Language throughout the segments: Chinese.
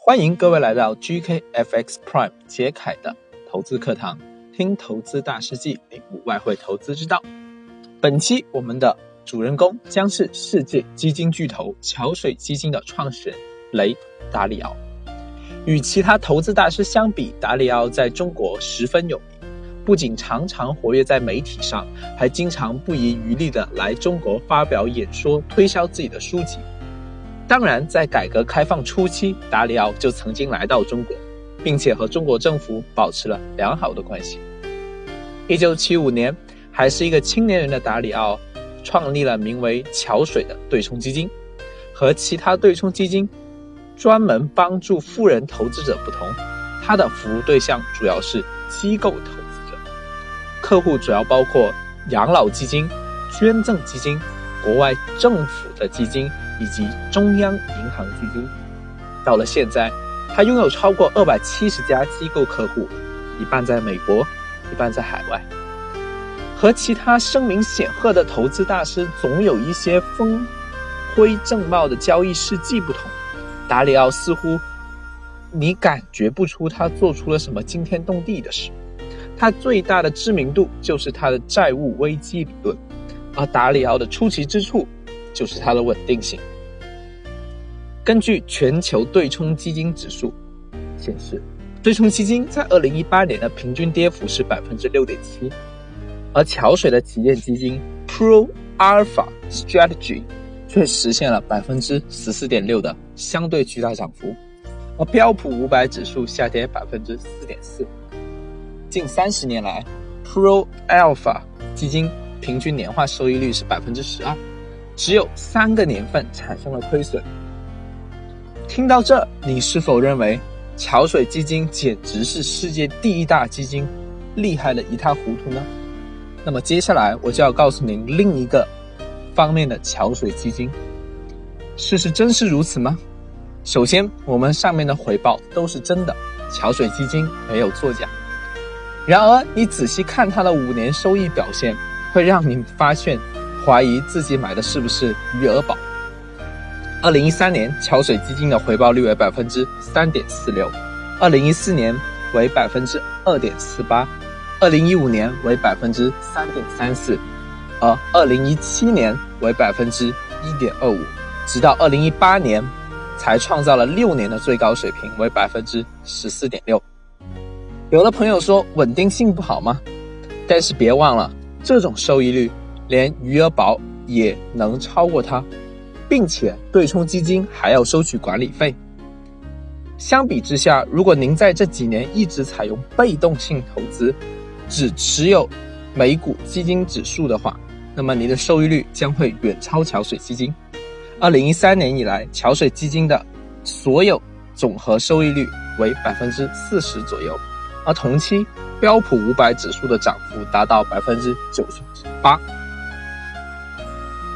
欢迎各位来到 GKFX Prime 杰凯的投资课堂，听投资大师记，领悟外汇投资之道。本期我们的主人公将是世界基金巨头桥水基金的创始人雷达里奥。与其他投资大师相比，达里奥在中国十分有名，不仅常常活跃在媒体上，还经常不遗余力地来中国发表演说，推销自己的书籍。当然，在改革开放初期，达里奥就曾经来到中国，并且和中国政府保持了良好的关系。一九七五年，还是一个青年人的达里奥，创立了名为“桥水”的对冲基金。和其他对冲基金专门帮助富人投资者不同，他的服务对象主要是机构投资者，客户主要包括养老基金、捐赠基金、国外政府的基金。以及中央银行基金，到了现在，他拥有超过二百七十家机构客户，一半在美国，一半在海外。和其他声名显赫的投资大师总有一些风辉正茂的交易事迹不同，达里奥似乎你感觉不出他做出了什么惊天动地的事。他最大的知名度就是他的债务危机理论，而达里奥的出奇之处。就是它的稳定性。根据全球对冲基金指数显示，对冲基金在二零一八年的平均跌幅是百分之六点七，而桥水的旗舰基金 Pro Alpha Strategy 却实现了百分之十四点六的相对巨大涨幅，而标普五百指数下跌百分之四点四。近三十年来，Pro Alpha 基金平均年化收益率是百分之十二。只有三个年份产生了亏损。听到这，你是否认为桥水基金简直是世界第一大基金，厉害的一塌糊涂呢？那么接下来我就要告诉您另一个方面的桥水基金。事实真是如此吗？首先，我们上面的回报都是真的，桥水基金没有作假。然而，你仔细看它的五年收益表现，会让你发现。怀疑自己买的是不是余额宝？二零一三年，桥水基金的回报率为百分之三点四六，二零一四年为百分之二点四八，二零一五年为百分之三点三四，而二零一七年为百分之一点二五，直到二零一八年才创造了六年的最高水平，为百分之十四点六。有的朋友说稳定性不好吗？但是别忘了，这种收益率。连余额宝也能超过它，并且对冲基金还要收取管理费。相比之下，如果您在这几年一直采用被动性投资，只持有美股基金指数的话，那么您的收益率将会远超桥水基金。二零一三年以来，桥水基金的所有总和收益率为百分之四十左右，而同期标普五百指数的涨幅达到百分之九十八。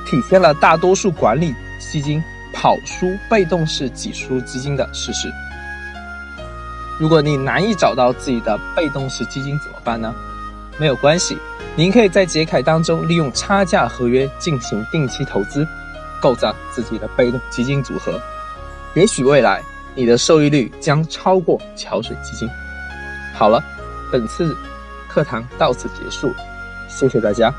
体现了大多数管理基金跑输被动式挤出基金的事实。如果你难以找到自己的被动式基金怎么办呢？没有关系，您可以在杰凯当中利用差价合约进行定期投资，构造自己的被动基金组合。也许未来你的收益率将超过桥水基金。好了，本次课堂到此结束，谢谢大家。